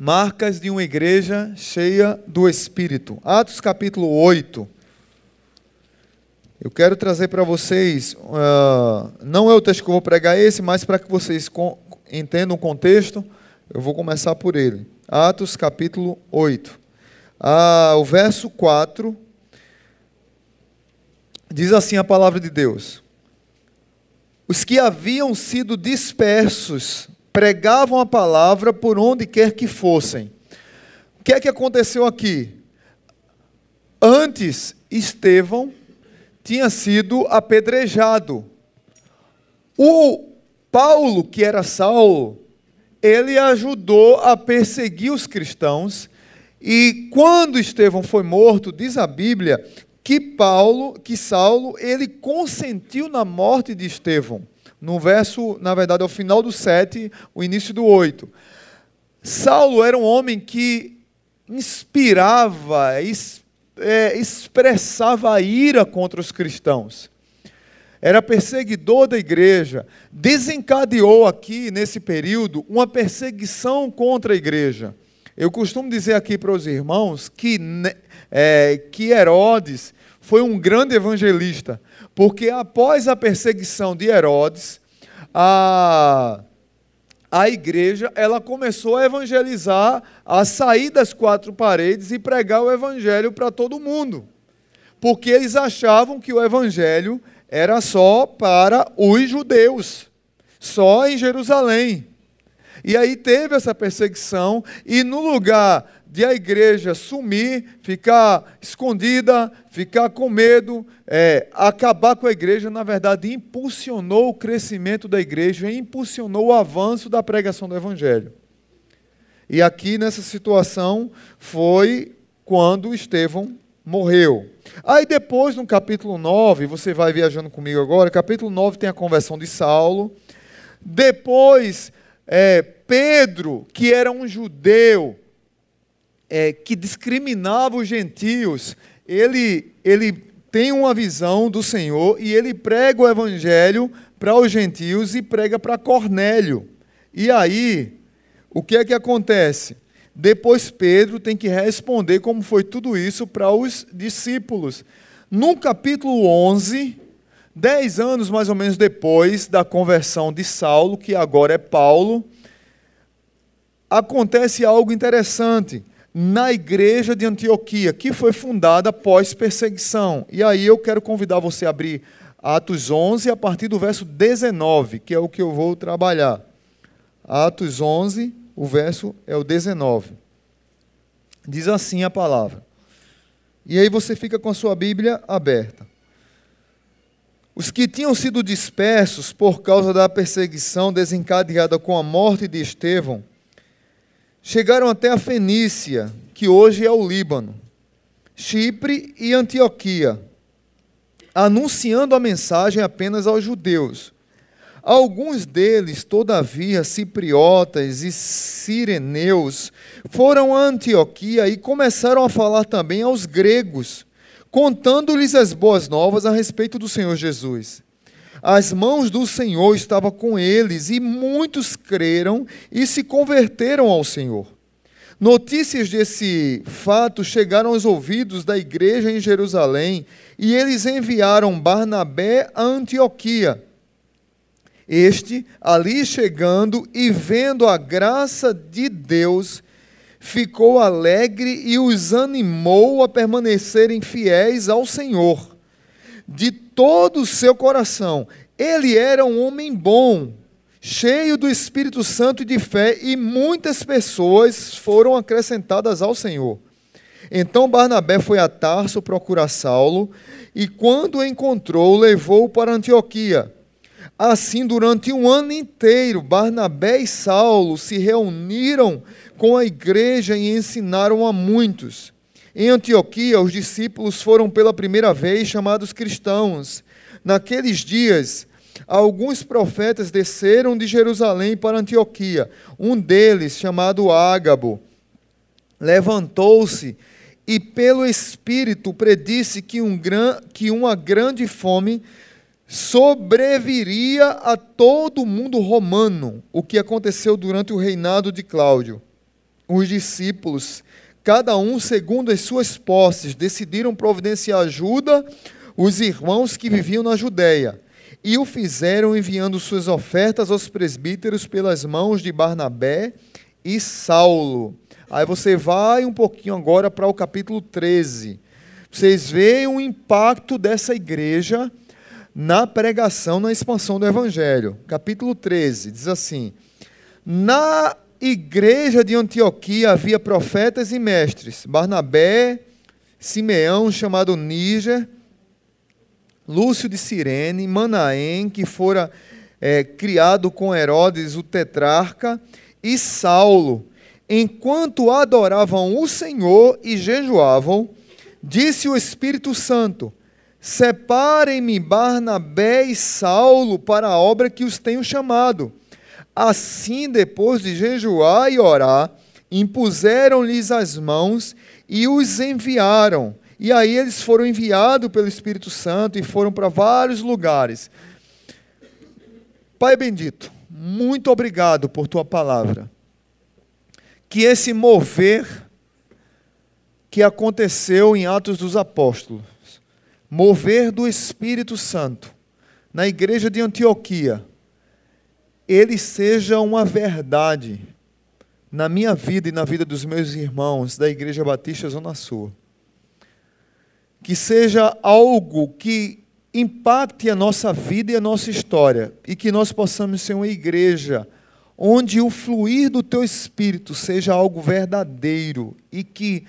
Marcas de uma igreja cheia do Espírito. Atos capítulo 8. Eu quero trazer para vocês, uh, não é o texto que eu vou pregar esse, mas para que vocês entendam o contexto, eu vou começar por ele. Atos capítulo 8. Ah, o verso 4 diz assim a palavra de Deus: Os que haviam sido dispersos pregavam a palavra por onde quer que fossem. O que é que aconteceu aqui? Antes, Estevão tinha sido apedrejado. O Paulo, que era Saulo, ele ajudou a perseguir os cristãos. E quando Estevão foi morto, diz a Bíblia que Paulo, que Saulo, ele consentiu na morte de Estevão no verso, na verdade, ao final do 7, o início do 8. Saulo era um homem que inspirava, es, é, expressava a ira contra os cristãos. Era perseguidor da igreja. Desencadeou aqui, nesse período, uma perseguição contra a igreja. Eu costumo dizer aqui para os irmãos que, é, que Herodes foi um grande evangelista, porque após a perseguição de Herodes, a, a igreja ela começou a evangelizar, a sair das quatro paredes e pregar o evangelho para todo mundo. Porque eles achavam que o evangelho era só para os judeus, só em Jerusalém. E aí teve essa perseguição, e no lugar de a igreja sumir, ficar escondida, ficar com medo, é, acabar com a igreja, na verdade, impulsionou o crescimento da igreja, impulsionou o avanço da pregação do evangelho. E aqui nessa situação foi quando Estevão morreu. Aí depois, no capítulo 9, você vai viajando comigo agora, capítulo 9 tem a conversão de Saulo. Depois, é, Pedro, que era um judeu, é, que discriminava os gentios, ele, ele tem uma visão do Senhor e ele prega o evangelho para os gentios e prega para Cornélio. E aí, o que é que acontece? Depois Pedro tem que responder como foi tudo isso para os discípulos. No capítulo 11, dez anos mais ou menos depois da conversão de Saulo, que agora é Paulo, acontece algo interessante na igreja de Antioquia, que foi fundada após perseguição. E aí eu quero convidar você a abrir Atos 11, a partir do verso 19, que é o que eu vou trabalhar. Atos 11, o verso é o 19. Diz assim a palavra. E aí você fica com a sua Bíblia aberta. Os que tinham sido dispersos por causa da perseguição desencadeada com a morte de Estevão, chegaram até a Fenícia, que hoje é o Líbano, Chipre e Antioquia, anunciando a mensagem apenas aos judeus. Alguns deles, todavia, cipriotas e sireneus, foram a Antioquia e começaram a falar também aos gregos, contando-lhes as boas novas a respeito do Senhor Jesus. As mãos do Senhor estavam com eles e muitos creram e se converteram ao Senhor. Notícias desse fato chegaram aos ouvidos da igreja em Jerusalém e eles enviaram Barnabé a Antioquia. Este, ali chegando e vendo a graça de Deus, ficou alegre e os animou a permanecerem fiéis ao Senhor de todo o seu coração. Ele era um homem bom, cheio do Espírito Santo e de fé, e muitas pessoas foram acrescentadas ao Senhor. Então Barnabé foi a Tarso procurar Saulo, e quando o encontrou, levou-o para Antioquia. Assim, durante um ano inteiro, Barnabé e Saulo se reuniram com a igreja e ensinaram a muitos. Em Antioquia, os discípulos foram pela primeira vez chamados cristãos. Naqueles dias, alguns profetas desceram de Jerusalém para Antioquia. Um deles, chamado Ágabo, levantou-se e, pelo Espírito, predisse que, um gran, que uma grande fome sobreviria a todo o mundo romano, o que aconteceu durante o reinado de Cláudio. Os discípulos, cada um segundo as suas posses, decidiram providenciar ajuda os irmãos que viviam na Judéia. E o fizeram enviando suas ofertas aos presbíteros pelas mãos de Barnabé e Saulo. Aí você vai um pouquinho agora para o capítulo 13. Vocês veem o impacto dessa igreja na pregação, na expansão do evangelho. Capítulo 13 diz assim: Na igreja de Antioquia havia profetas e mestres, Barnabé, Simeão, chamado Níger, Lúcio de Cirene, Manaém, que fora é, criado com Herodes, o tetrarca, e Saulo. Enquanto adoravam o Senhor e jejuavam, disse o Espírito Santo: Separem-me Barnabé e Saulo para a obra que os tenho chamado. Assim, depois de jejuar e orar, impuseram-lhes as mãos e os enviaram. E aí eles foram enviados pelo Espírito Santo e foram para vários lugares. Pai bendito, muito obrigado por tua palavra. Que esse mover que aconteceu em Atos dos Apóstolos, mover do Espírito Santo na igreja de Antioquia, ele seja uma verdade na minha vida e na vida dos meus irmãos da Igreja Batista Zona Sul que seja algo que impacte a nossa vida e a nossa história e que nós possamos ser uma igreja onde o fluir do teu espírito seja algo verdadeiro e que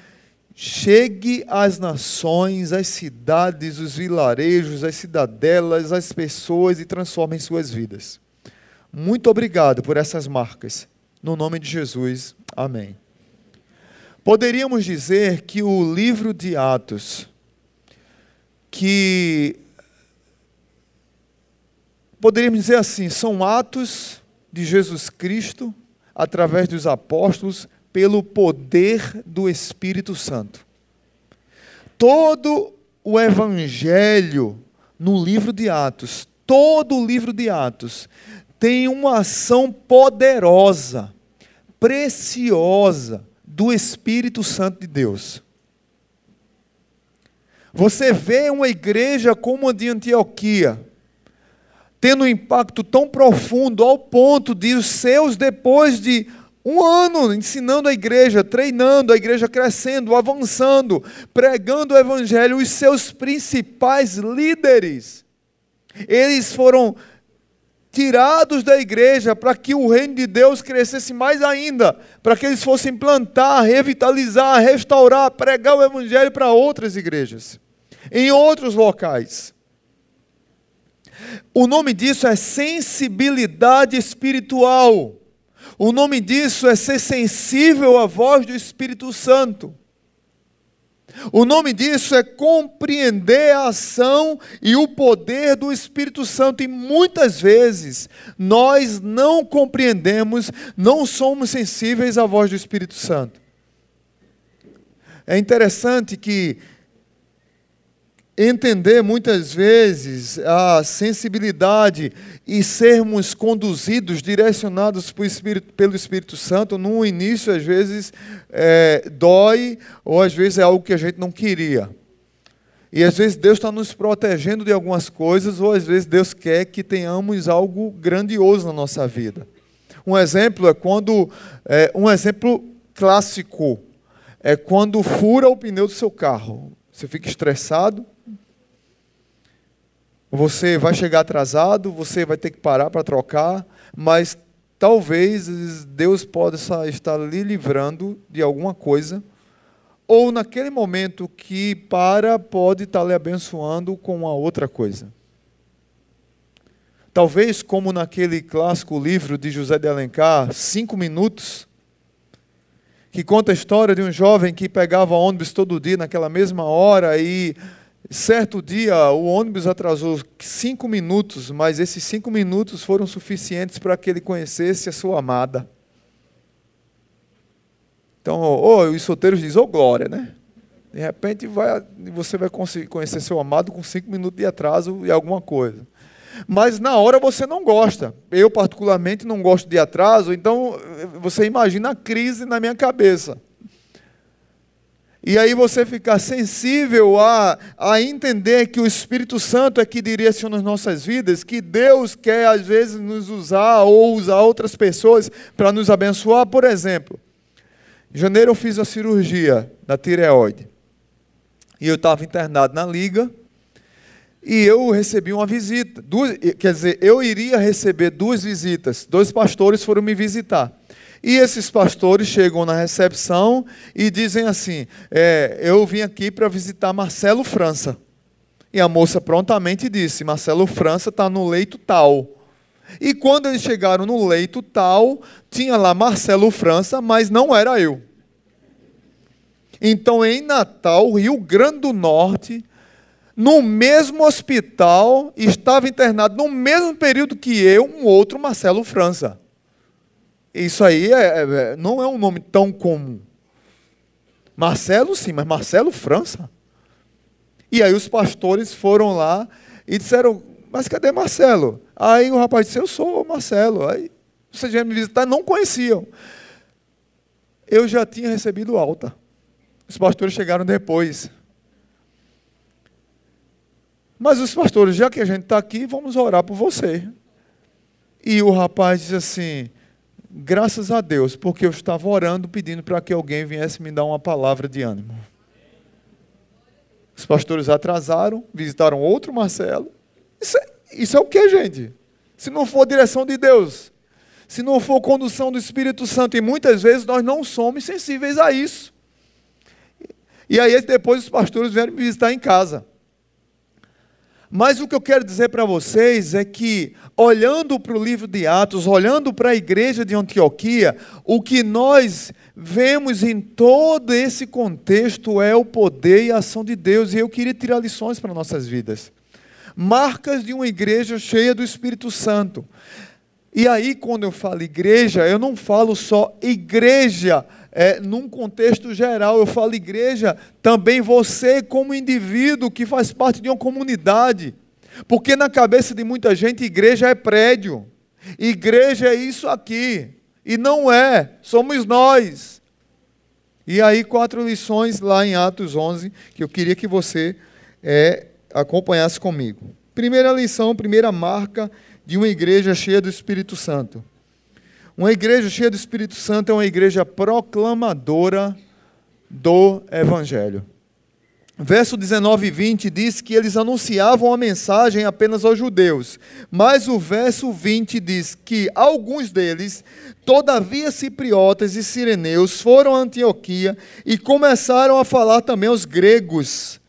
chegue às nações, às cidades, os vilarejos, às cidadelas, às pessoas e transforme suas vidas. Muito obrigado por essas marcas. No nome de Jesus. Amém. Poderíamos dizer que o livro de Atos que poderíamos dizer assim, são atos de Jesus Cristo através dos apóstolos pelo poder do Espírito Santo. Todo o evangelho no livro de Atos, todo o livro de Atos tem uma ação poderosa, preciosa do Espírito Santo de Deus. Você vê uma igreja como a de Antioquia, tendo um impacto tão profundo ao ponto de os seus, depois de um ano ensinando a igreja, treinando a igreja, crescendo, avançando, pregando o evangelho, os seus principais líderes, eles foram tirados da igreja para que o reino de Deus crescesse mais ainda, para que eles fossem plantar, revitalizar, restaurar, pregar o evangelho para outras igrejas, em outros locais. O nome disso é sensibilidade espiritual. O nome disso é ser sensível à voz do Espírito Santo. O nome disso é compreender a ação e o poder do Espírito Santo, e muitas vezes nós não compreendemos, não somos sensíveis à voz do Espírito Santo. É interessante que entender muitas vezes a sensibilidade e sermos conduzidos, direcionados Espírito, pelo Espírito Santo, no início, às vezes, é, dói, ou às vezes é algo que a gente não queria. E às vezes Deus está nos protegendo de algumas coisas, ou às vezes Deus quer que tenhamos algo grandioso na nossa vida. Um exemplo é quando, é, um exemplo clássico, é quando fura o pneu do seu carro. Você fica estressado, você vai chegar atrasado, você vai ter que parar para trocar, mas talvez Deus possa estar lhe livrando de alguma coisa, ou naquele momento que para, pode estar lhe abençoando com uma outra coisa. Talvez, como naquele clássico livro de José de Alencar, Cinco Minutos, que conta a história de um jovem que pegava ônibus todo dia naquela mesma hora e Certo dia, o ônibus atrasou cinco minutos, mas esses cinco minutos foram suficientes para que ele conhecesse a sua amada. Então, oh, os solteiros dizem, ô oh, glória, né? De repente vai, você vai conseguir conhecer seu amado com cinco minutos de atraso e alguma coisa. mas na hora você não gosta. Eu, particularmente, não gosto de atraso, então você imagina a crise na minha cabeça. E aí você ficar sensível a, a entender que o Espírito Santo é que direciona as nossas vidas, que Deus quer às vezes nos usar ou usar outras pessoas para nos abençoar. Por exemplo, em janeiro eu fiz a cirurgia da tireoide. E eu estava internado na liga. E eu recebi uma visita. Duas, quer dizer, eu iria receber duas visitas. Dois pastores foram me visitar. E esses pastores chegam na recepção e dizem assim: é, Eu vim aqui para visitar Marcelo França. E a moça prontamente disse: Marcelo França está no leito tal. E quando eles chegaram no leito tal, tinha lá Marcelo França, mas não era eu. Então, em Natal, Rio Grande do Norte, no mesmo hospital, estava internado no mesmo período que eu, um outro Marcelo França. Isso aí é, é, é, não é um nome tão comum. Marcelo, sim, mas Marcelo França? E aí os pastores foram lá e disseram: Mas cadê Marcelo? Aí o rapaz disse: Eu sou Marcelo. Aí vocês vieram me visitar, não conheciam. Eu já tinha recebido alta. Os pastores chegaram depois. Mas os pastores, já que a gente está aqui, vamos orar por você. E o rapaz disse assim: Graças a Deus, porque eu estava orando pedindo para que alguém viesse me dar uma palavra de ânimo. Os pastores atrasaram, visitaram outro Marcelo. Isso é, isso é o que, gente? Se não for direção de Deus, se não for condução do Espírito Santo, e muitas vezes nós não somos sensíveis a isso. E aí depois os pastores vieram me visitar em casa. Mas o que eu quero dizer para vocês é que, olhando para o livro de Atos, olhando para a igreja de Antioquia, o que nós vemos em todo esse contexto é o poder e a ação de Deus, e eu queria tirar lições para nossas vidas. Marcas de uma igreja cheia do Espírito Santo. E aí, quando eu falo igreja, eu não falo só igreja é, num contexto geral, eu falo igreja, também você, como indivíduo que faz parte de uma comunidade. Porque na cabeça de muita gente, igreja é prédio, igreja é isso aqui. E não é, somos nós. E aí, quatro lições lá em Atos 11, que eu queria que você é, acompanhasse comigo. Primeira lição, primeira marca de uma igreja cheia do Espírito Santo. Uma igreja cheia do Espírito Santo é uma igreja proclamadora do Evangelho. Verso 19 e 20 diz que eles anunciavam a mensagem apenas aos judeus, mas o verso 20 diz que alguns deles, todavia cipriotas e sireneus, foram a Antioquia e começaram a falar também aos gregos,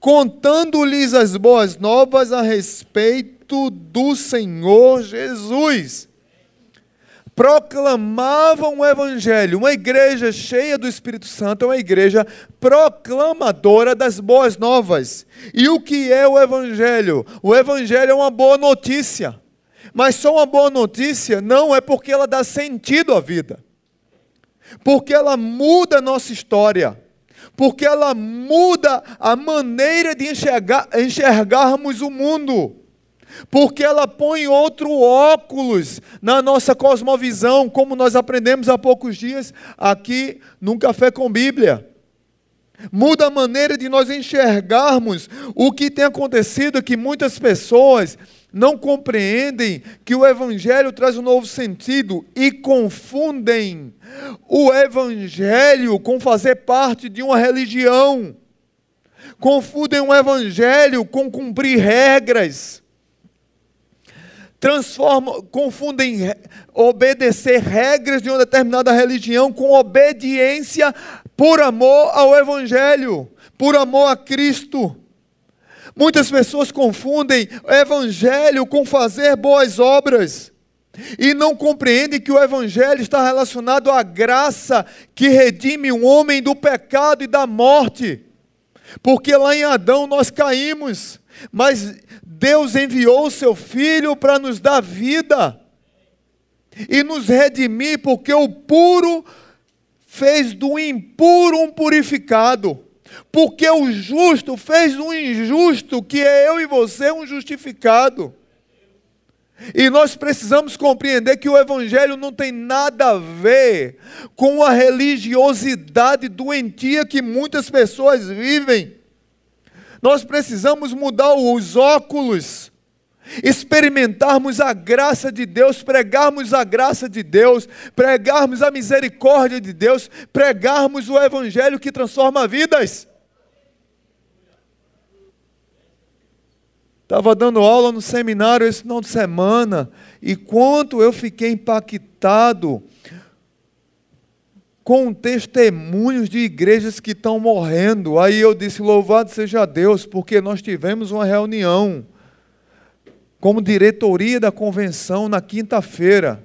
contando-lhes as boas novas a respeito do Senhor Jesus proclamavam o Evangelho. Uma igreja cheia do Espírito Santo é uma igreja proclamadora das boas novas. E o que é o Evangelho? O Evangelho é uma boa notícia. Mas só uma boa notícia não é porque ela dá sentido à vida, porque ela muda a nossa história, porque ela muda a maneira de enxergar, enxergarmos o mundo porque ela põe outro óculos na nossa cosmovisão, como nós aprendemos há poucos dias aqui num café com Bíblia. Muda a maneira de nós enxergarmos o que tem acontecido que muitas pessoas não compreendem que o Evangelho traz um novo sentido e confundem o Evangelho com fazer parte de uma religião. Confundem o Evangelho com cumprir regras transformam, confundem obedecer regras de uma determinada religião com obediência por amor ao Evangelho, por amor a Cristo. Muitas pessoas confundem Evangelho com fazer boas obras. E não compreendem que o Evangelho está relacionado à graça que redime o homem do pecado e da morte. Porque lá em Adão nós caímos, mas Deus enviou o seu Filho para nos dar vida e nos redimir, porque o puro fez do impuro um purificado, porque o justo fez do injusto, que é eu e você, um justificado. E nós precisamos compreender que o Evangelho não tem nada a ver com a religiosidade doentia que muitas pessoas vivem. Nós precisamos mudar os óculos, experimentarmos a graça de Deus, pregarmos a graça de Deus, pregarmos a misericórdia de Deus, pregarmos o Evangelho que transforma vidas. Estava dando aula no seminário esse final de semana e quanto eu fiquei impactado com testemunhos de igrejas que estão morrendo. Aí eu disse: Louvado seja Deus, porque nós tivemos uma reunião como diretoria da convenção na quinta-feira.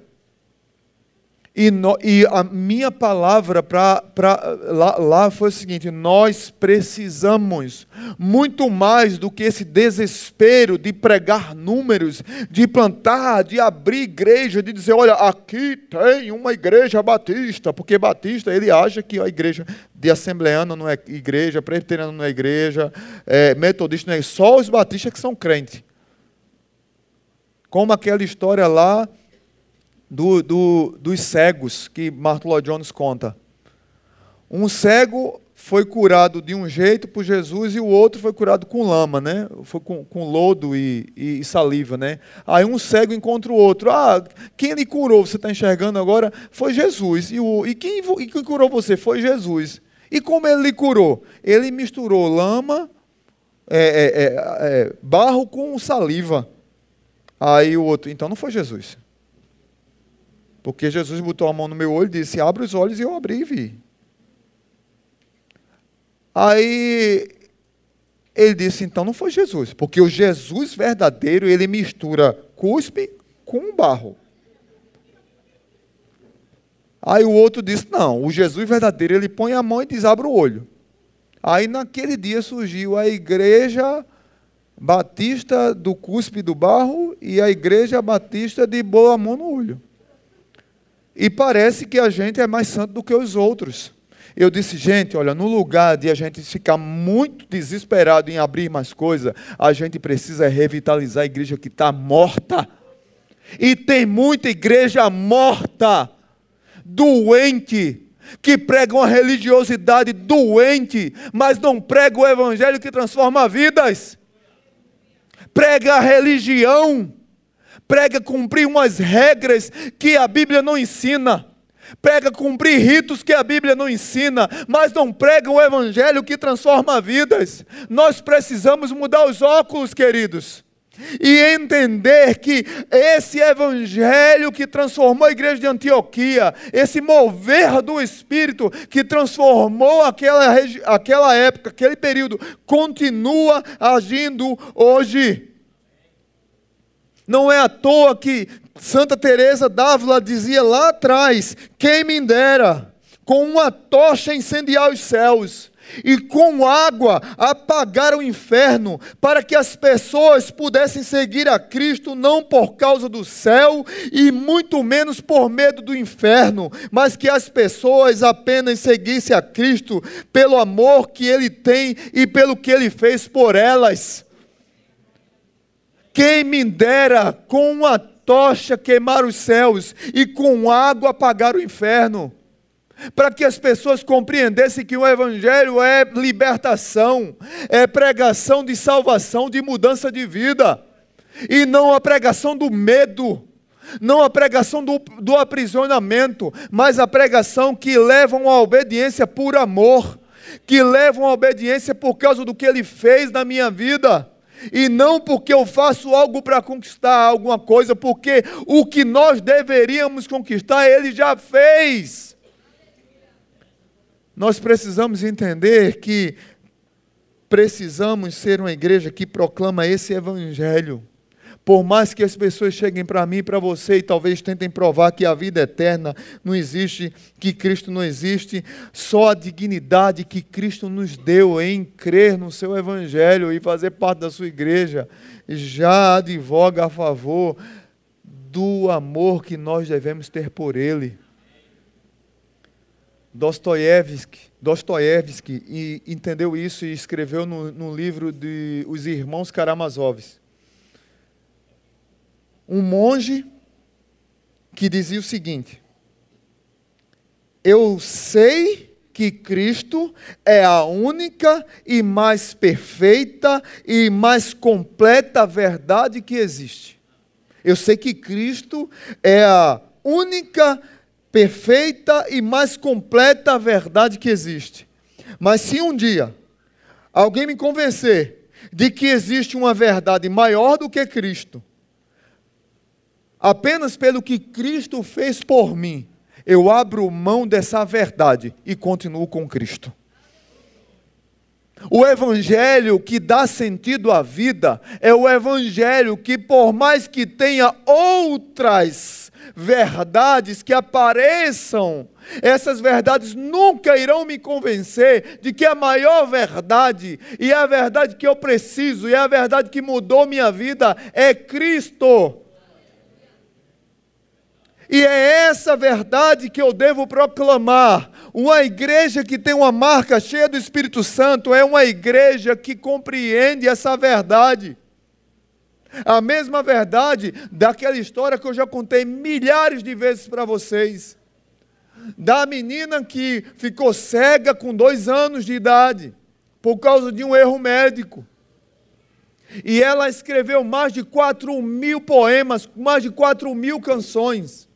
E, no, e, a minha palavra lá, lá foi o seguinte: nós precisamos muito mais do que esse desespero de pregar números, de plantar, de abrir igreja, de dizer: olha, aqui tem uma igreja batista, porque batista ele acha que a igreja de assembleana não é igreja, presbiteriana não é igreja, é, metodista não é, só os batistas que são crentes. Como aquela história lá do, do, dos cegos que Martin Lloyd Jones conta. Um cego foi curado de um jeito por Jesus e o outro foi curado com lama, né? Foi com, com lodo e, e, saliva, né? Aí um cego encontra o outro. Ah, quem lhe curou? Você está enxergando agora? Foi Jesus. E, o, e, quem, e quem curou você? Foi Jesus. E como ele lhe curou? Ele misturou lama, é, é, é, é barro com saliva. Aí o outro, então não foi Jesus. Porque Jesus botou a mão no meu olho e disse: Abre os olhos, e eu abri e vi. Aí ele disse: Então não foi Jesus, porque o Jesus verdadeiro ele mistura cuspe com barro. Aí o outro disse: Não, o Jesus verdadeiro ele põe a mão e diz: Abre o olho. Aí naquele dia surgiu a igreja batista do cuspe do barro e a igreja batista de boa mão no olho. E parece que a gente é mais santo do que os outros. Eu disse, gente, olha, no lugar de a gente ficar muito desesperado em abrir mais coisas, a gente precisa revitalizar a igreja que está morta. E tem muita igreja morta, doente, que prega uma religiosidade doente, mas não prega o evangelho que transforma vidas. Prega a religião prega cumprir umas regras que a Bíblia não ensina. Prega cumprir ritos que a Bíblia não ensina, mas não prega o evangelho que transforma vidas. Nós precisamos mudar os óculos, queridos e entender que esse evangelho que transformou a igreja de Antioquia, esse mover do Espírito que transformou aquela, aquela época, aquele período, continua agindo hoje. Não é à toa que Santa Teresa d'Ávila dizia lá atrás: quem me dera com uma tocha incendiar os céus e com água apagar o inferno, para que as pessoas pudessem seguir a Cristo não por causa do céu e muito menos por medo do inferno, mas que as pessoas apenas seguissem a Cristo pelo amor que ele tem e pelo que ele fez por elas. Quem me dera com uma tocha queimar os céus e com água apagar o inferno. Para que as pessoas compreendessem que o Evangelho é libertação, é pregação de salvação, de mudança de vida, e não a pregação do medo, não a pregação do, do aprisionamento, mas a pregação que levam à obediência por amor, que levam à obediência por causa do que Ele fez na minha vida e não porque eu faço algo para conquistar alguma coisa, porque o que nós deveríamos conquistar, Ele já fez. Nós precisamos entender que precisamos ser uma igreja que proclama esse Evangelho. Por mais que as pessoas cheguem para mim para você e talvez tentem provar que a vida eterna não existe, que Cristo não existe, só a dignidade que Cristo nos deu em crer no seu Evangelho e fazer parte da sua igreja já advoga a favor do amor que nós devemos ter por Ele. Dostoiévski, Dostoiévski entendeu isso e escreveu no, no livro de Os Irmãos Karamazovs um monge que dizia o seguinte: Eu sei que Cristo é a única e mais perfeita e mais completa verdade que existe. Eu sei que Cristo é a única, perfeita e mais completa verdade que existe. Mas se um dia alguém me convencer de que existe uma verdade maior do que Cristo, apenas pelo que Cristo fez por mim, eu abro mão dessa verdade e continuo com Cristo. O evangelho que dá sentido à vida é o evangelho que, por mais que tenha outras verdades que apareçam, essas verdades nunca irão me convencer de que a maior verdade, e a verdade que eu preciso, e a verdade que mudou minha vida é Cristo. E é essa verdade que eu devo proclamar. Uma igreja que tem uma marca cheia do Espírito Santo é uma igreja que compreende essa verdade. A mesma verdade daquela história que eu já contei milhares de vezes para vocês. Da menina que ficou cega com dois anos de idade, por causa de um erro médico. E ela escreveu mais de 4 mil poemas, mais de 4 mil canções.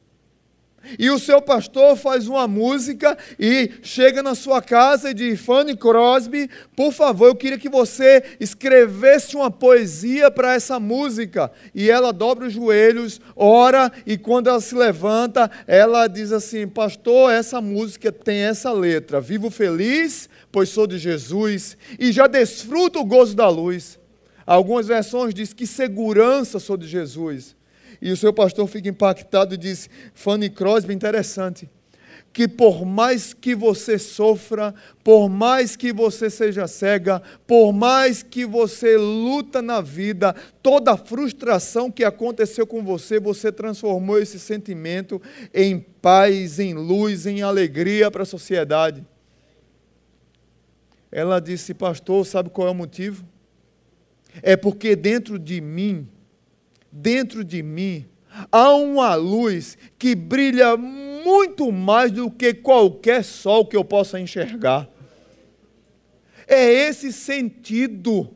E o seu pastor faz uma música e chega na sua casa e diz: Fanny Crosby, por favor, eu queria que você escrevesse uma poesia para essa música. E ela dobra os joelhos, ora, e quando ela se levanta, ela diz assim: Pastor, essa música tem essa letra: Vivo feliz, pois sou de Jesus, e já desfruto o gozo da luz. Algumas versões dizem que segurança sou de Jesus. E o seu pastor fica impactado e diz: Fanny Crosby, interessante. Que por mais que você sofra, por mais que você seja cega, por mais que você luta na vida, toda a frustração que aconteceu com você, você transformou esse sentimento em paz, em luz, em alegria para a sociedade. Ela disse, pastor, sabe qual é o motivo? É porque dentro de mim dentro de mim há uma luz que brilha muito mais do que qualquer sol que eu possa enxergar. É esse sentido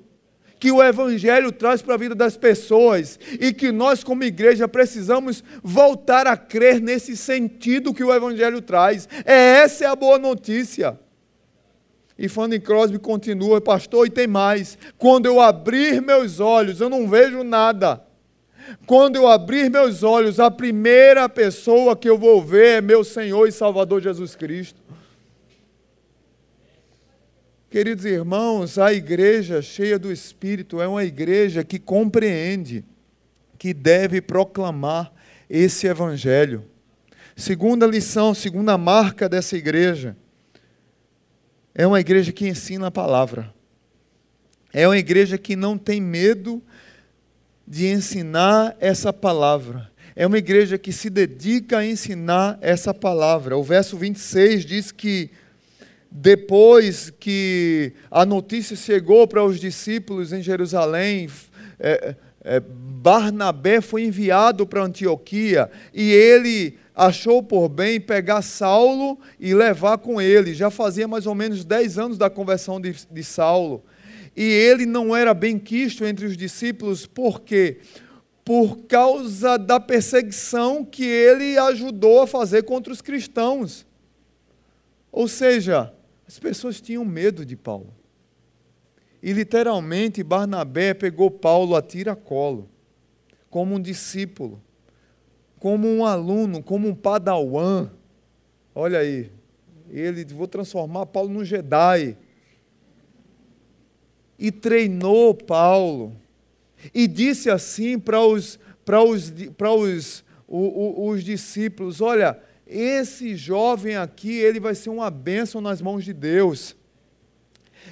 que o Evangelho traz para a vida das pessoas e que nós, como igreja, precisamos voltar a crer nesse sentido que o Evangelho traz. É essa é a boa notícia. E Fanny Crosby continua, pastor, e tem mais. Quando eu abrir meus olhos, eu não vejo nada. Quando eu abrir meus olhos, a primeira pessoa que eu vou ver é meu Senhor e Salvador Jesus Cristo. Queridos irmãos, a igreja cheia do Espírito é uma igreja que compreende que deve proclamar esse Evangelho. Segunda lição, segunda marca dessa igreja, é uma igreja que ensina a palavra. É uma igreja que não tem medo de ensinar essa palavra. É uma igreja que se dedica a ensinar essa palavra. O verso 26 diz que depois que a notícia chegou para os discípulos em Jerusalém, é, é, Barnabé foi enviado para Antioquia e ele achou por bem pegar Saulo e levar com ele. Já fazia mais ou menos 10 anos da conversão de, de Saulo. E ele não era bem quisto entre os discípulos, por quê? Por causa da perseguição que ele ajudou a fazer contra os cristãos. Ou seja, as pessoas tinham medo de Paulo. E literalmente Barnabé pegou Paulo a tiracolo, como um discípulo, como um aluno, como um padawan. Olha aí, ele vou transformar Paulo num Jedi e treinou Paulo. E disse assim para os, para os, para os, os, os discípulos: Olha, esse jovem aqui, ele vai ser uma bênção nas mãos de Deus.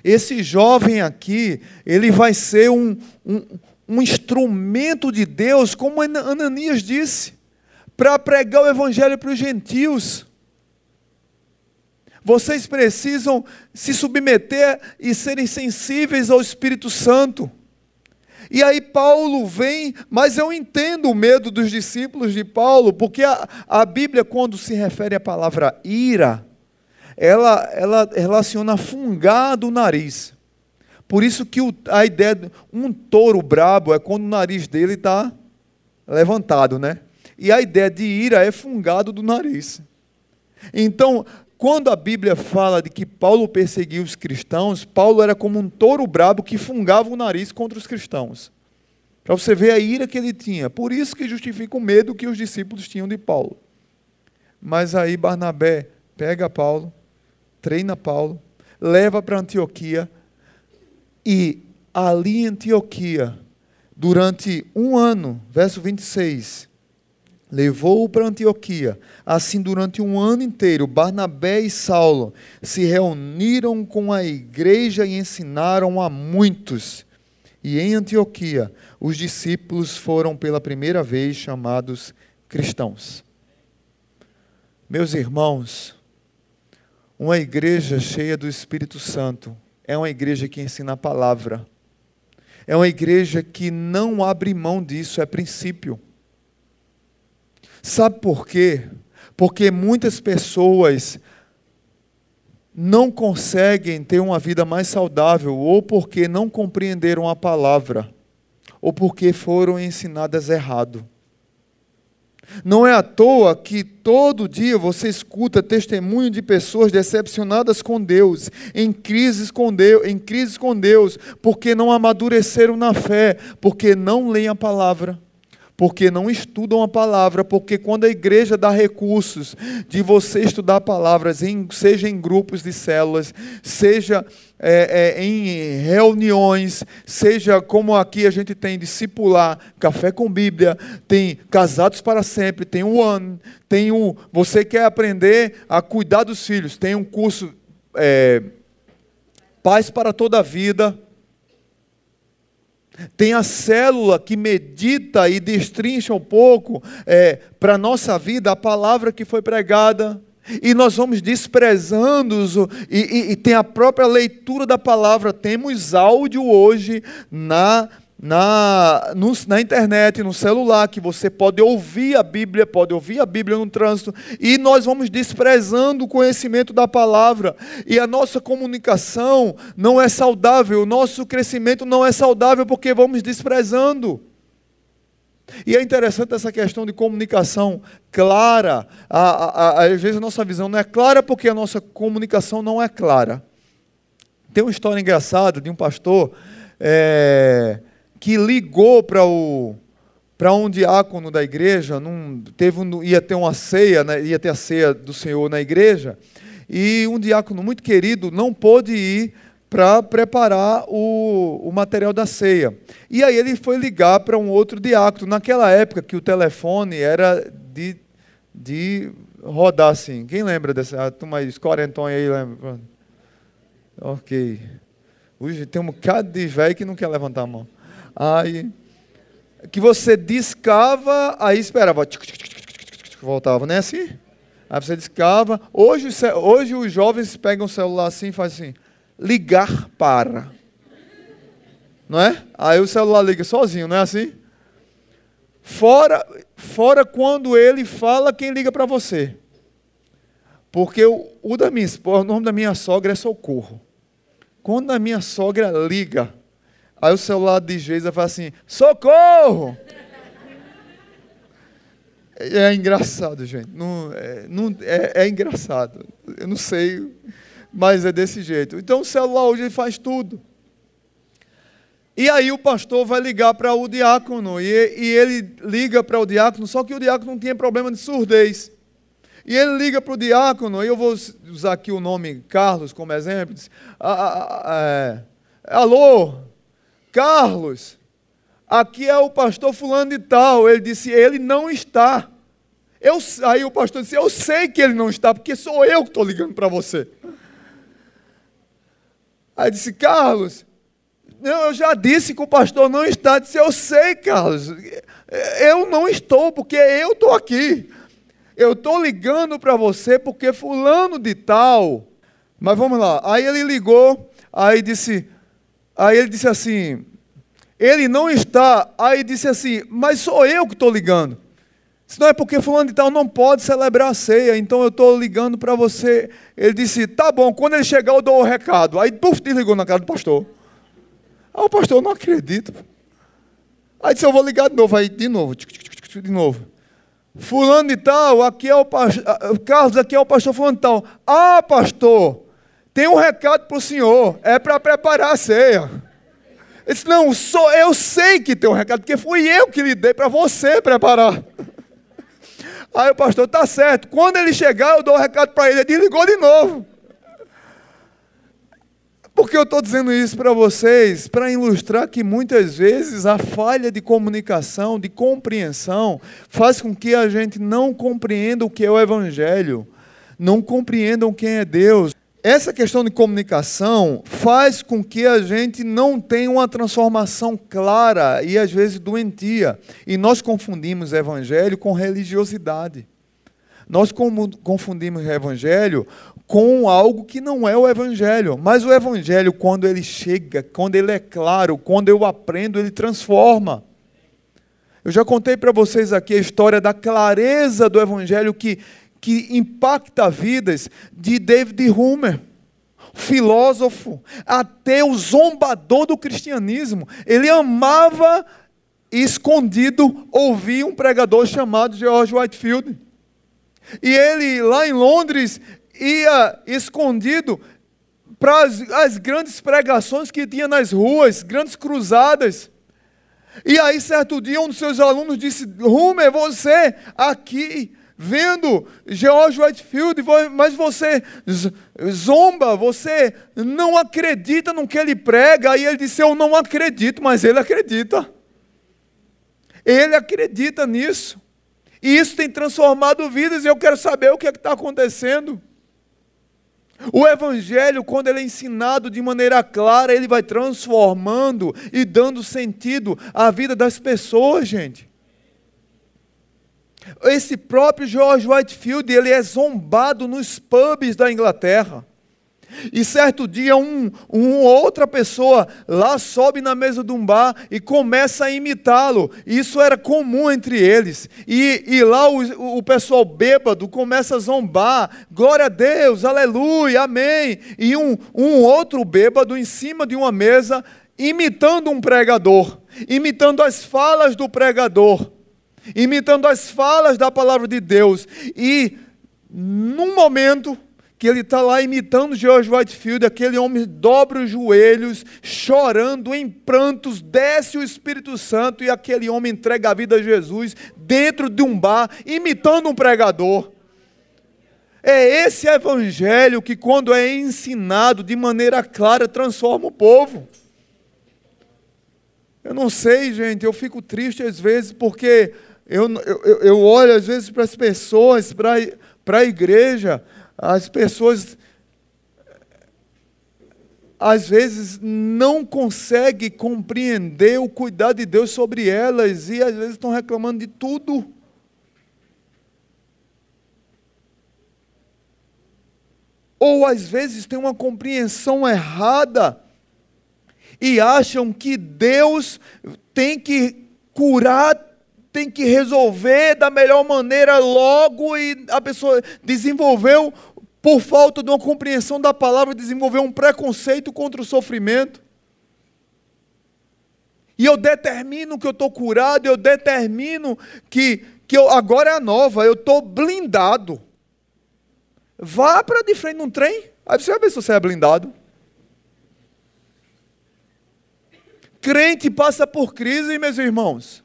Esse jovem aqui, ele vai ser um, um, um instrumento de Deus, como Ananias disse, para pregar o evangelho para os gentios. Vocês precisam se submeter e serem sensíveis ao Espírito Santo. E aí Paulo vem, mas eu entendo o medo dos discípulos de Paulo, porque a, a Bíblia, quando se refere à palavra ira, ela, ela relaciona fungar do nariz. Por isso que o, a ideia de um touro brabo é quando o nariz dele está levantado, né? E a ideia de ira é fungado do nariz. Então, quando a Bíblia fala de que Paulo perseguiu os cristãos, Paulo era como um touro brabo que fungava o nariz contra os cristãos. Para você ver a ira que ele tinha. Por isso que justifica o medo que os discípulos tinham de Paulo. Mas aí Barnabé pega Paulo, treina Paulo, leva para Antioquia e ali em Antioquia, durante um ano, verso 26, levou-o para Antioquia. Assim, durante um ano inteiro, Barnabé e Saulo se reuniram com a igreja e ensinaram a muitos. E em Antioquia, os discípulos foram pela primeira vez chamados cristãos. Meus irmãos, uma igreja cheia do Espírito Santo é uma igreja que ensina a palavra. É uma igreja que não abre mão disso, é princípio. Sabe por quê? Porque muitas pessoas não conseguem ter uma vida mais saudável, ou porque não compreenderam a palavra, ou porque foram ensinadas errado. Não é à toa que todo dia você escuta testemunho de pessoas decepcionadas com Deus, em crises com Deus, em crises com Deus, porque não amadureceram na fé, porque não leem a palavra porque não estudam a palavra, porque quando a igreja dá recursos de você estudar palavras, em, seja em grupos de células, seja é, é, em reuniões, seja como aqui a gente tem discipular, café com Bíblia, tem casados para sempre, tem o One, tem um. Você quer aprender a cuidar dos filhos, tem um curso é, Paz para toda a vida tem a célula que medita e destrincha um pouco é, para a nossa vida a palavra que foi pregada. E nós vamos desprezando, e, e, e tem a própria leitura da palavra. Temos áudio hoje na na, no, na internet, no celular, que você pode ouvir a Bíblia, pode ouvir a Bíblia no trânsito, e nós vamos desprezando o conhecimento da palavra, e a nossa comunicação não é saudável, o nosso crescimento não é saudável porque vamos desprezando. E é interessante essa questão de comunicação clara. A, a, a, às vezes a nossa visão não é clara porque a nossa comunicação não é clara. Tem uma história engraçada de um pastor. É, que ligou para o para um diácono da igreja, num, teve um, ia ter uma ceia, né, ia ter a ceia do Senhor na igreja, e um diácono muito querido não pôde ir para preparar o, o material da ceia. E aí ele foi ligar para um outro diácono, naquela época que o telefone era de, de rodar assim. Quem lembra dessa? A turma aí, os quarentões aí lembra? Ok. Hoje tem um bocado de velho que não quer levantar a mão. Aí, que você discava, aí esperava, voltava, não é assim? Aí você discava. Hoje, hoje os jovens pegam o celular assim e fazem assim, ligar para. Não é? Aí o celular liga sozinho, não é assim? Fora, fora quando ele fala quem liga para você. Porque o, o da minha esposa, o nome da minha sogra é Socorro. Quando a minha sogra liga, Aí o celular de Geisa fala assim: socorro! É engraçado, gente. Não, é, não, é, é, engraçado. Eu não sei, mas é desse jeito. Então o celular hoje faz tudo. E aí o pastor vai ligar para o diácono, e, e ele liga para o diácono, só que o diácono não tinha problema de surdez. E ele liga para o diácono, e eu vou usar aqui o nome Carlos como exemplo, diz, ah, ah, ah é, alô, Carlos, aqui é o pastor fulano de tal. Ele disse, ele não está. Eu, aí o pastor disse, eu sei que ele não está, porque sou eu que estou ligando para você. Aí disse, Carlos, não, eu já disse que o pastor não está. Disse, eu sei, Carlos, eu não estou, porque eu estou aqui. Eu estou ligando para você porque fulano de tal. Mas vamos lá. Aí ele ligou, aí disse, Aí ele disse assim: ele não está. Aí disse assim: Mas sou eu que estou ligando. Se não é porque fulano de tal não pode celebrar a ceia, então eu estou ligando para você. Ele disse: Tá bom, quando ele chegar eu dou o recado. Aí, puf, desligou na cara do pastor. Aí o pastor, não acredito. Aí disse: Eu vou ligar de novo. Aí, de novo, de novo. Fulano de tal, aqui é o pastor, Carlos, aqui é o pastor fulano de tal. Ah, pastor, tem um recado para o senhor, é para preparar a ceia. Ele disse, não, eu sei que tem um recado, porque fui eu que lhe dei para você preparar. Aí o pastor, tá certo. Quando ele chegar, eu dou o recado para ele. Ele desligou de novo. Por que eu estou dizendo isso para vocês? Para ilustrar que muitas vezes a falha de comunicação, de compreensão, faz com que a gente não compreenda o que é o Evangelho, não compreendam quem é Deus. Essa questão de comunicação faz com que a gente não tenha uma transformação clara e às vezes doentia. E nós confundimos Evangelho com religiosidade. Nós confundimos Evangelho com algo que não é o Evangelho. Mas o Evangelho, quando ele chega, quando ele é claro, quando eu aprendo, ele transforma. Eu já contei para vocês aqui a história da clareza do Evangelho que, que impacta vidas de David Humer, filósofo, ateu, zombador do cristianismo. Ele amava escondido ouvir um pregador chamado George Whitefield. E ele, lá em Londres, ia escondido para as, as grandes pregações que tinha nas ruas, grandes cruzadas. E aí, certo dia, um dos seus alunos disse: Rumer, você aqui vendo George Whitefield, mas você zomba, você não acredita no que ele prega. E ele disse: Eu não acredito, mas ele acredita. Ele acredita nisso. E isso tem transformado vidas, e eu quero saber o que é está acontecendo. O Evangelho, quando ele é ensinado de maneira clara, ele vai transformando e dando sentido à vida das pessoas, gente. Esse próprio George Whitefield, ele é zombado nos pubs da Inglaterra. E certo dia, um, outra pessoa lá sobe na mesa de um bar e começa a imitá-lo. Isso era comum entre eles. E, e lá o, o pessoal bêbado começa a zombar. Glória a Deus, aleluia, amém. E um, um outro bêbado em cima de uma mesa, imitando um pregador, imitando as falas do pregador, imitando as falas da palavra de Deus. E num momento que ele está lá imitando George Whitefield, aquele homem dobra os joelhos, chorando em prantos, desce o Espírito Santo e aquele homem entrega a vida a Jesus dentro de um bar, imitando um pregador. É esse evangelho que, quando é ensinado de maneira clara, transforma o povo. Eu não sei, gente, eu fico triste às vezes porque eu, eu, eu olho às vezes para as pessoas, para a igreja, as pessoas às vezes não conseguem compreender o cuidado de Deus sobre elas e às vezes estão reclamando de tudo. Ou às vezes têm uma compreensão errada e acham que Deus tem que curar, tem que resolver da melhor maneira logo e a pessoa desenvolveu por falta de uma compreensão da palavra, desenvolver um preconceito contra o sofrimento. E eu determino que eu estou curado, eu determino que, que eu, agora é a nova, eu estou blindado. Vá para de frente num trem, aí você vai ver se você é blindado. Crente passa por crise, meus irmãos.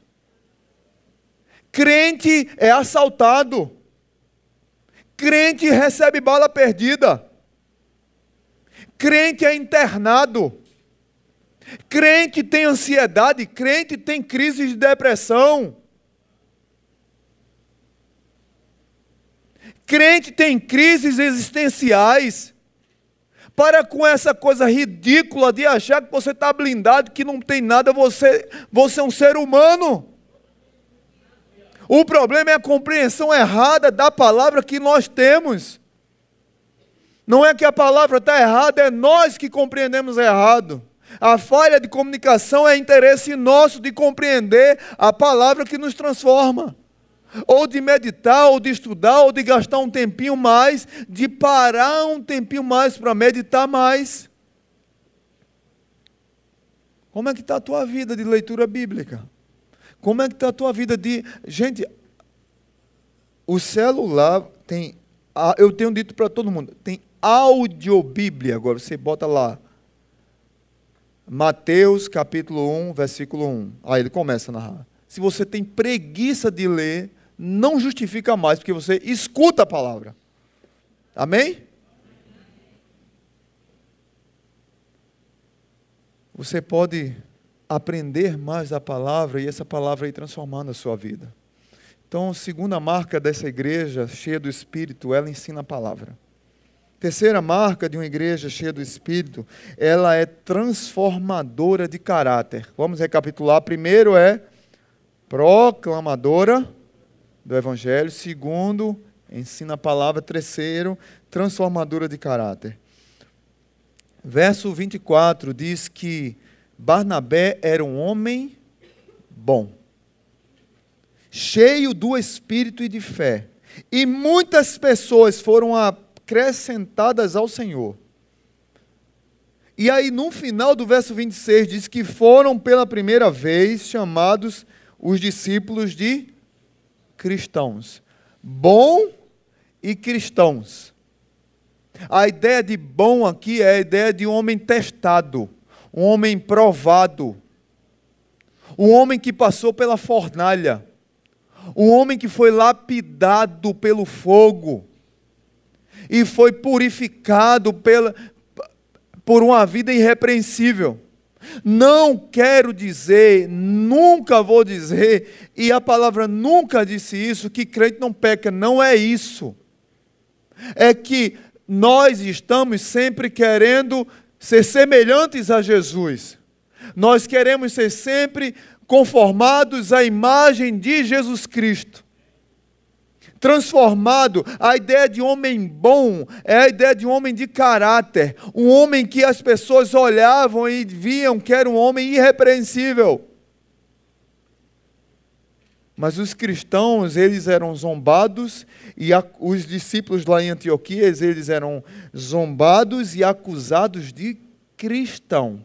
Crente é assaltado. Crente recebe bala perdida. Crente é internado. Crente tem ansiedade. Crente tem crise de depressão. Crente tem crises existenciais. Para com essa coisa ridícula de achar que você está blindado, que não tem nada, você, você é um ser humano. O problema é a compreensão errada da palavra que nós temos. Não é que a palavra está errada, é nós que compreendemos errado. A falha de comunicação é interesse nosso de compreender a palavra que nos transforma. Ou de meditar, ou de estudar, ou de gastar um tempinho mais, de parar um tempinho mais para meditar mais. Como é que está a tua vida de leitura bíblica? Como é que está a tua vida de. Gente, o celular tem. Eu tenho dito para todo mundo, tem audiobíblia. Agora você bota lá. Mateus capítulo 1, versículo 1. Aí ele começa a narrar. Se você tem preguiça de ler, não justifica mais, porque você escuta a palavra. Amém? Você pode aprender mais da palavra e essa palavra ir transformando a sua vida. Então, segunda marca dessa igreja cheia do Espírito, ela ensina a palavra. Terceira marca de uma igreja cheia do Espírito, ela é transformadora de caráter. Vamos recapitular. Primeiro é proclamadora do Evangelho. Segundo, ensina a palavra. Terceiro, transformadora de caráter. Verso 24 diz que Barnabé era um homem bom, cheio do espírito e de fé, e muitas pessoas foram acrescentadas ao Senhor. E aí, no final do verso 26, diz que foram pela primeira vez chamados os discípulos de cristãos. Bom e cristãos. A ideia de bom aqui é a ideia de um homem testado, um homem provado, um homem que passou pela fornalha, um homem que foi lapidado pelo fogo e foi purificado pela, por uma vida irrepreensível. Não quero dizer, nunca vou dizer, e a palavra nunca disse isso, que crente não peca, não é isso. É que nós estamos sempre querendo ser semelhantes a Jesus. Nós queremos ser sempre conformados à imagem de Jesus Cristo transformado. A ideia de homem bom é a ideia de um homem de caráter, um homem que as pessoas olhavam e viam que era um homem irrepreensível. Mas os cristãos, eles eram zombados e os discípulos lá em Antioquia, eles eram zombados e acusados de cristão.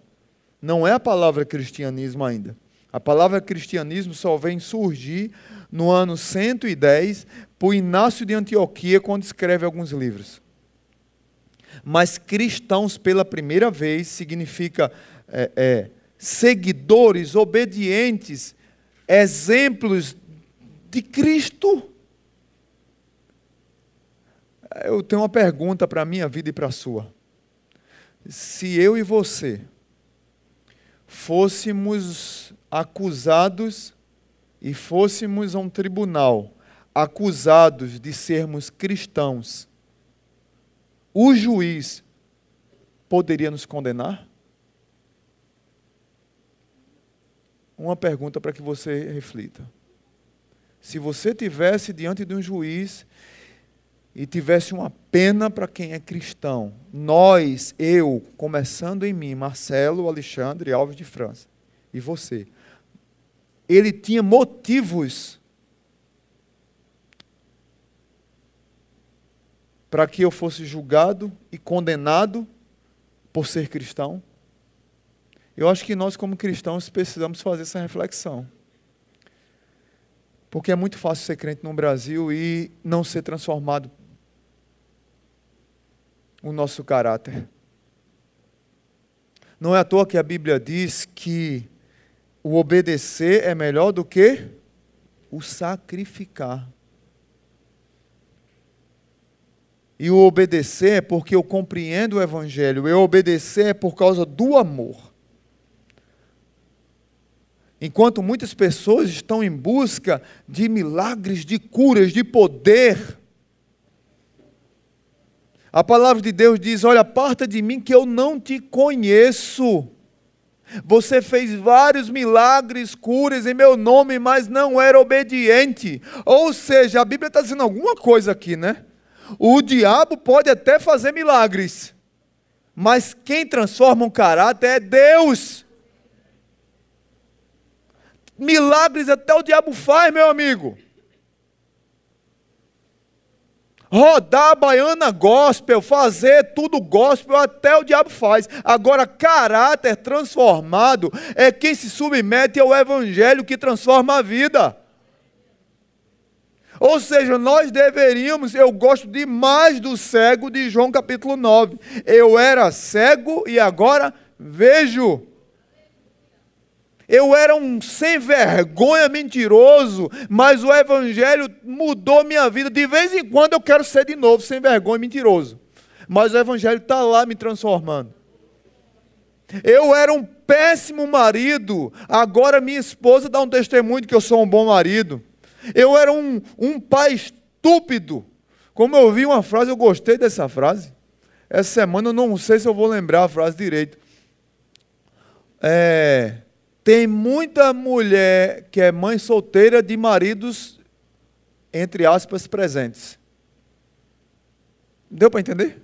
Não é a palavra cristianismo ainda. A palavra cristianismo só vem surgir no ano 110 por Inácio de Antioquia, quando escreve alguns livros. Mas cristãos, pela primeira vez, significa é, é, seguidores, obedientes, exemplos de Cristo. Eu tenho uma pergunta para a minha vida e para a sua. Se eu e você fôssemos acusados e fôssemos a um tribunal acusados de sermos cristãos, o juiz poderia nos condenar? Uma pergunta para que você reflita. Se você tivesse diante de um juiz e tivesse uma pena para quem é cristão, nós, eu, começando em mim, Marcelo, Alexandre Alves de França, e você, ele tinha motivos para que eu fosse julgado e condenado por ser cristão? Eu acho que nós, como cristãos, precisamos fazer essa reflexão. Porque é muito fácil ser crente no Brasil e não ser transformado o nosso caráter. Não é à toa que a Bíblia diz que o obedecer é melhor do que o sacrificar. E o obedecer é porque eu compreendo o Evangelho. Eu obedecer é por causa do amor. Enquanto muitas pessoas estão em busca de milagres, de curas, de poder, a palavra de Deus diz: Olha, aparta de mim que eu não te conheço. Você fez vários milagres, curas em meu nome, mas não era obediente. Ou seja, a Bíblia está dizendo alguma coisa aqui, né? O diabo pode até fazer milagres, Mas quem transforma um caráter é Deus. Milagres até o diabo faz, meu amigo. rodar a baiana gospel, fazer tudo gospel, até o diabo faz. Agora, caráter transformado é quem se submete ao evangelho que transforma a vida. Ou seja, nós deveríamos, eu gosto demais do cego de João capítulo 9. Eu era cego e agora vejo. Eu era um sem vergonha mentiroso, mas o Evangelho mudou minha vida. De vez em quando eu quero ser de novo sem vergonha mentiroso, mas o Evangelho está lá me transformando. Eu era um péssimo marido, agora minha esposa dá um testemunho de que eu sou um bom marido. Eu era um, um pai estúpido. Como eu vi uma frase, eu gostei dessa frase. Essa semana eu não sei se eu vou lembrar a frase direito. É tem muita mulher que é mãe solteira de maridos, entre aspas, presentes. Deu para entender?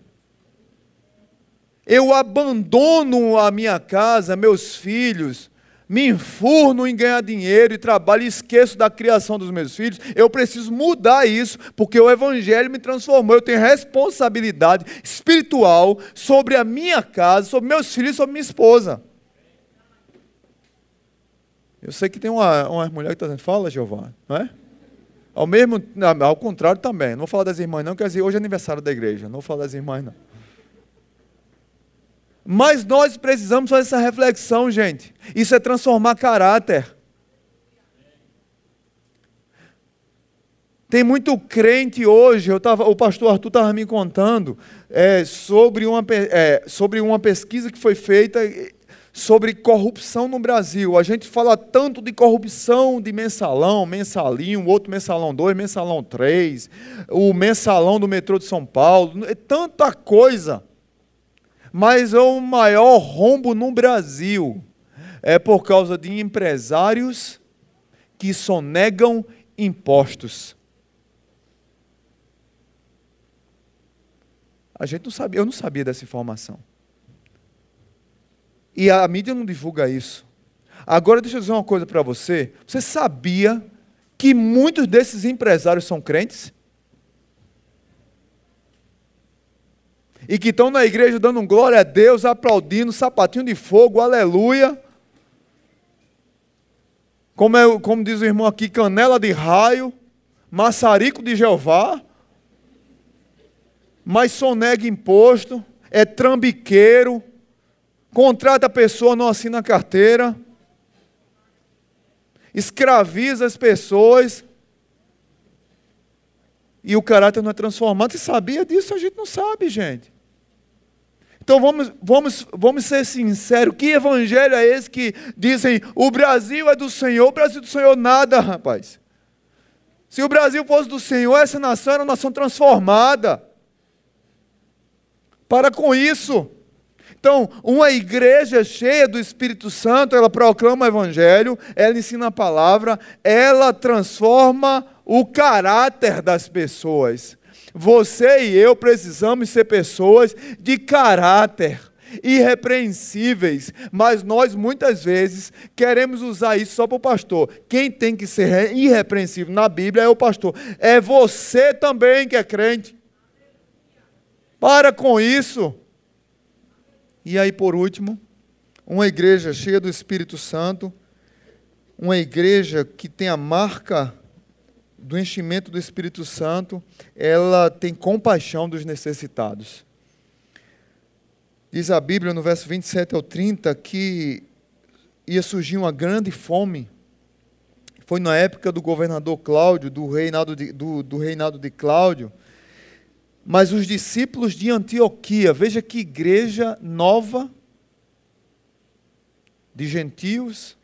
Eu abandono a minha casa, meus filhos, me enfurno em ganhar dinheiro e trabalho e esqueço da criação dos meus filhos. Eu preciso mudar isso, porque o Evangelho me transformou. Eu tenho responsabilidade espiritual sobre a minha casa, sobre meus filhos, sobre minha esposa. Eu sei que tem uma, uma mulher que está dizendo, fala, Giovanni, não é? Ao mesmo, ao contrário também. Não vou falar das irmãs, não, quer dizer, hoje é aniversário da igreja. Não vou falar das irmãs, não. Mas nós precisamos fazer essa reflexão, gente. Isso é transformar caráter. Tem muito crente hoje, eu tava, o pastor Arthur estava me contando é, sobre, uma, é, sobre uma pesquisa que foi feita sobre corrupção no Brasil. A gente fala tanto de corrupção de mensalão, mensalinho, outro mensalão 2, mensalão 3, o mensalão do metrô de São Paulo, é tanta coisa. Mas é o maior rombo no Brasil é por causa de empresários que sonegam impostos. A gente não sabia, eu não sabia dessa informação. E a mídia não divulga isso. Agora, deixa eu dizer uma coisa para você. Você sabia que muitos desses empresários são crentes? E que estão na igreja dando glória a Deus, aplaudindo, sapatinho de fogo, aleluia. Como, é, como diz o irmão aqui, canela de raio, maçarico de Jeová, mas sonega imposto, é trambiqueiro, contrata a pessoa, não assina a carteira, escraviza as pessoas, e o caráter não é transformado. Você sabia disso? A gente não sabe, gente. Então vamos, vamos, vamos ser sinceros: que evangelho é esse que dizem o Brasil é do Senhor? O Brasil é do Senhor nada, rapaz. Se o Brasil fosse do Senhor, essa nação era uma nação transformada. Para com isso. Então, uma igreja cheia do Espírito Santo, ela proclama o Evangelho, ela ensina a palavra, ela transforma o caráter das pessoas. Você e eu precisamos ser pessoas de caráter irrepreensíveis, mas nós muitas vezes queremos usar isso só para o pastor. Quem tem que ser irrepreensível na Bíblia é o pastor. É você também que é crente. Para com isso. E aí, por último, uma igreja cheia do Espírito Santo, uma igreja que tem a marca do enchimento do Espírito Santo, ela tem compaixão dos necessitados. Diz a Bíblia no verso 27 ao 30 que ia surgir uma grande fome. Foi na época do governador Cláudio, do reinado de, do, do reinado de Cláudio, mas os discípulos de Antioquia, veja que igreja nova, de gentios,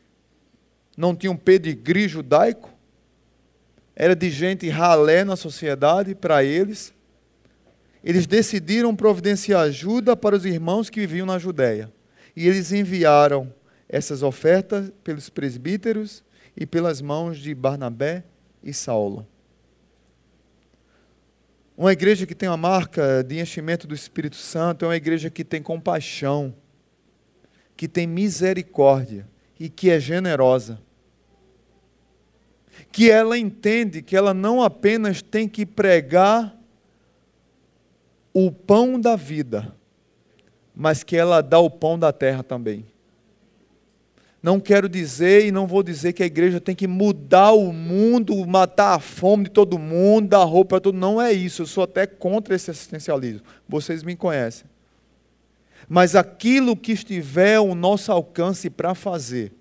não tinha um pedigree judaico, era de gente ralé na sociedade para eles. Eles decidiram providenciar ajuda para os irmãos que viviam na Judéia. E eles enviaram essas ofertas pelos presbíteros e pelas mãos de Barnabé e Saulo. Uma igreja que tem uma marca de enchimento do Espírito Santo é uma igreja que tem compaixão, que tem misericórdia e que é generosa. Que ela entende que ela não apenas tem que pregar o pão da vida, mas que ela dá o pão da terra também. Não quero dizer e não vou dizer que a igreja tem que mudar o mundo, matar a fome de todo mundo, dar roupa para todo mundo. Não é isso. Eu sou até contra esse assistencialismo. Vocês me conhecem. Mas aquilo que estiver ao nosso alcance para fazer,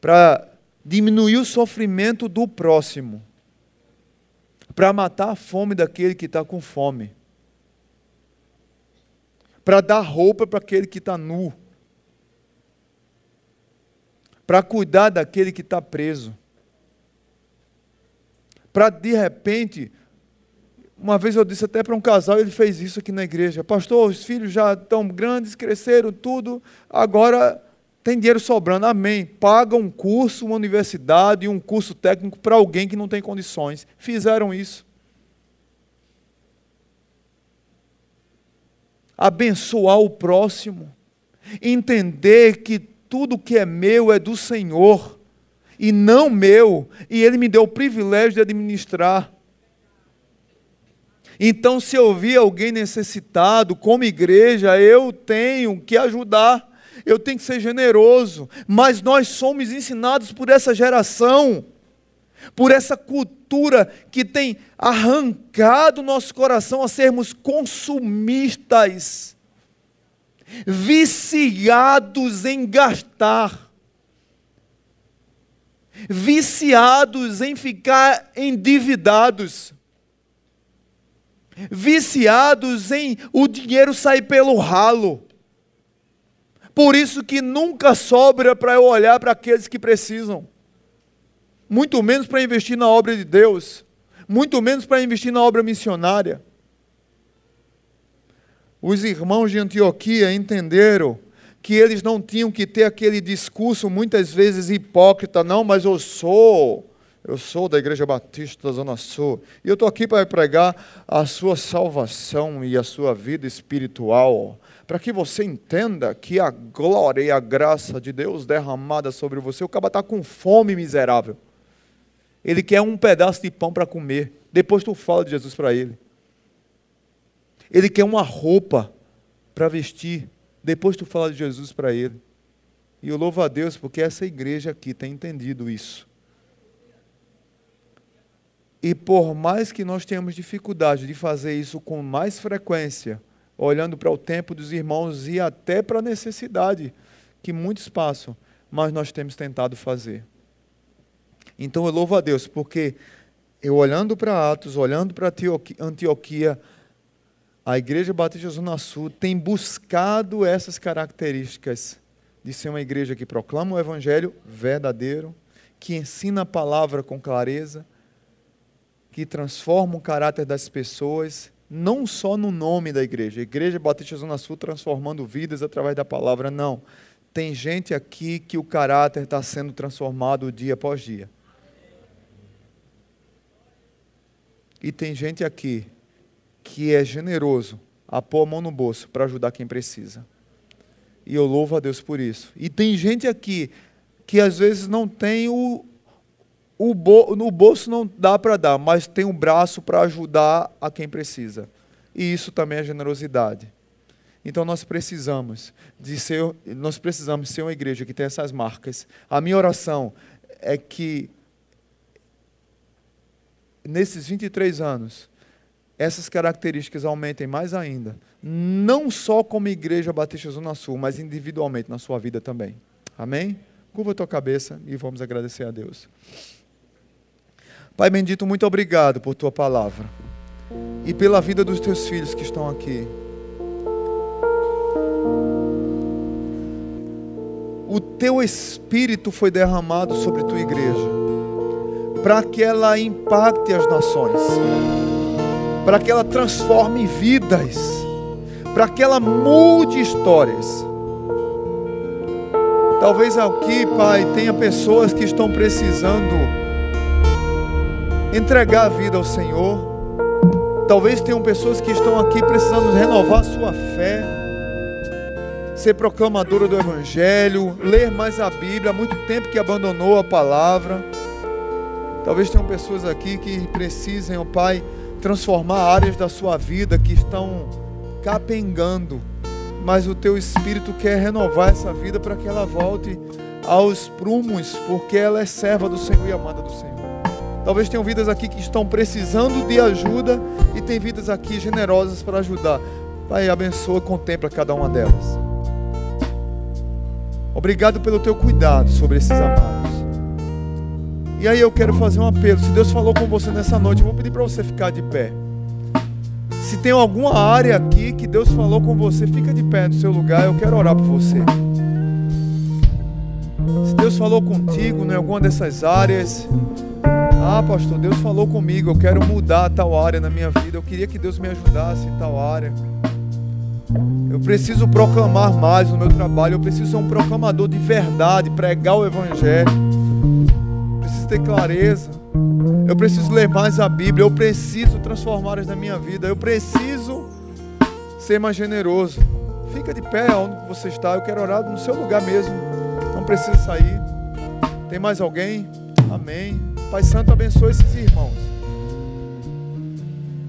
para diminuir o sofrimento do próximo, para matar a fome daquele que está com fome, para dar roupa para aquele que está nu para cuidar daquele que está preso. Para de repente, uma vez eu disse até para um casal, ele fez isso aqui na igreja: Pastor, os filhos já estão grandes, cresceram, tudo, agora tem dinheiro sobrando, amém. Paga um curso, uma universidade um curso técnico para alguém que não tem condições. Fizeram isso. Abençoar o próximo. Entender que tudo que é meu é do Senhor e não meu, e Ele me deu o privilégio de administrar. Então, se eu vi alguém necessitado, como igreja, eu tenho que ajudar, eu tenho que ser generoso, mas nós somos ensinados por essa geração, por essa cultura que tem arrancado nosso coração a sermos consumistas viciados em gastar, viciados em ficar endividados, viciados em o dinheiro sair pelo ralo. Por isso que nunca sobra para eu olhar para aqueles que precisam. Muito menos para investir na obra de Deus, muito menos para investir na obra missionária. Os irmãos de Antioquia entenderam que eles não tinham que ter aquele discurso muitas vezes hipócrita, não, mas eu sou, eu sou da Igreja Batista da Zona Sul, e eu estou aqui para pregar a sua salvação e a sua vida espiritual, para que você entenda que a glória e a graça de Deus derramada sobre você, o cara está com fome miserável. Ele quer um pedaço de pão para comer. Depois tu fala de Jesus para ele. Ele quer uma roupa para vestir. Depois tu fala de Jesus para ele. E eu louvo a Deus porque essa igreja aqui tem entendido isso. E por mais que nós tenhamos dificuldade de fazer isso com mais frequência, olhando para o tempo dos irmãos e até para a necessidade que muitos passam, mas nós temos tentado fazer. Então eu louvo a Deus, porque eu olhando para Atos, olhando para Antioquia, a Igreja Batista Zona Sul tem buscado essas características de ser uma igreja que proclama o Evangelho verdadeiro, que ensina a palavra com clareza, que transforma o caráter das pessoas, não só no nome da igreja, Igreja Batista Zona Sul transformando vidas através da palavra, não. Tem gente aqui que o caráter está sendo transformado dia após dia. E tem gente aqui que é generoso a pôr a mão no bolso para ajudar quem precisa. E eu louvo a Deus por isso. E tem gente aqui que às vezes não tem o, o no bolso não dá para dar, mas tem um braço para ajudar a quem precisa. E isso também é generosidade. Então nós precisamos de ser, nós precisamos ser uma igreja que tem essas marcas. A minha oração é que nesses 23 anos essas características aumentem mais ainda, não só como igreja Batista Zona Sul, mas individualmente na sua vida também. Amém? Curva a tua cabeça e vamos agradecer a Deus. Pai bendito, muito obrigado por tua palavra e pela vida dos teus filhos que estão aqui. O teu espírito foi derramado sobre tua igreja para que ela impacte as nações para que ela transforme vidas, para que ela mude histórias. Talvez aqui, Pai, tenha pessoas que estão precisando entregar a vida ao Senhor, Talvez tenham pessoas que estão aqui precisando renovar sua fé, ser proclamadora do Evangelho, ler mais a Bíblia, há muito tempo que abandonou a palavra. Talvez tenham pessoas aqui que precisem, ó Pai, transformar áreas da sua vida que estão capengando, mas o teu Espírito quer renovar essa vida para que ela volte aos prumos, porque ela é serva do Senhor e amada do Senhor. Talvez tenham vidas aqui que estão precisando de ajuda e tem vidas aqui generosas para ajudar. Pai, abençoa, contempla cada uma delas. Obrigado pelo teu cuidado sobre esses amados. E aí eu quero fazer um apelo. Se Deus falou com você nessa noite, eu vou pedir para você ficar de pé. Se tem alguma área aqui que Deus falou com você, fica de pé no seu lugar. Eu quero orar por você. Se Deus falou contigo em alguma dessas áreas, ah, pastor, Deus falou comigo, eu quero mudar tal área na minha vida. Eu queria que Deus me ajudasse em tal área. Eu preciso proclamar mais no meu trabalho. Eu preciso ser um proclamador de verdade, pregar o Evangelho. Ter clareza. Eu preciso ler mais a Bíblia. Eu preciso transformar áreas na minha vida. Eu preciso ser mais generoso. Fica de pé onde você está. Eu quero orar no seu lugar mesmo. Não precisa sair. Tem mais alguém? Amém. Pai Santo, abençoe esses irmãos.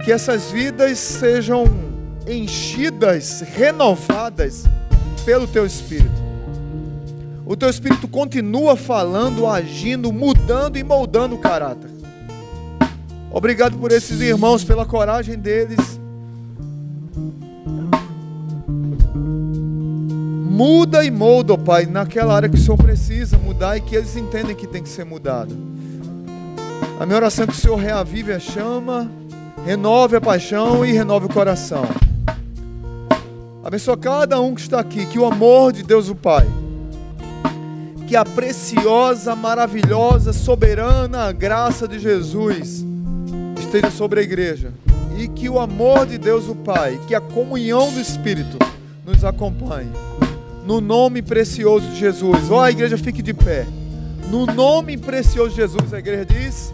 Que essas vidas sejam enchidas, renovadas pelo Teu Espírito. O Teu Espírito continua falando, agindo, mudando e moldando o caráter. Obrigado por esses irmãos, pela coragem deles. Muda e molda, Pai, naquela área que o Senhor precisa mudar e que eles entendem que tem que ser mudado. A minha oração é que o Senhor reavive a chama, renove a paixão e renove o coração. Abençoa cada um que está aqui, que o amor de Deus o Pai, que a preciosa, maravilhosa, soberana graça de Jesus esteja sobre a igreja e que o amor de Deus o Pai, que a comunhão do Espírito nos acompanhe. No nome precioso de Jesus. Ó, oh, a igreja fique de pé. No nome precioso de Jesus, a igreja diz: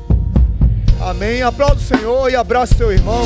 Amém. Aplauda o Senhor e abraça seu irmão.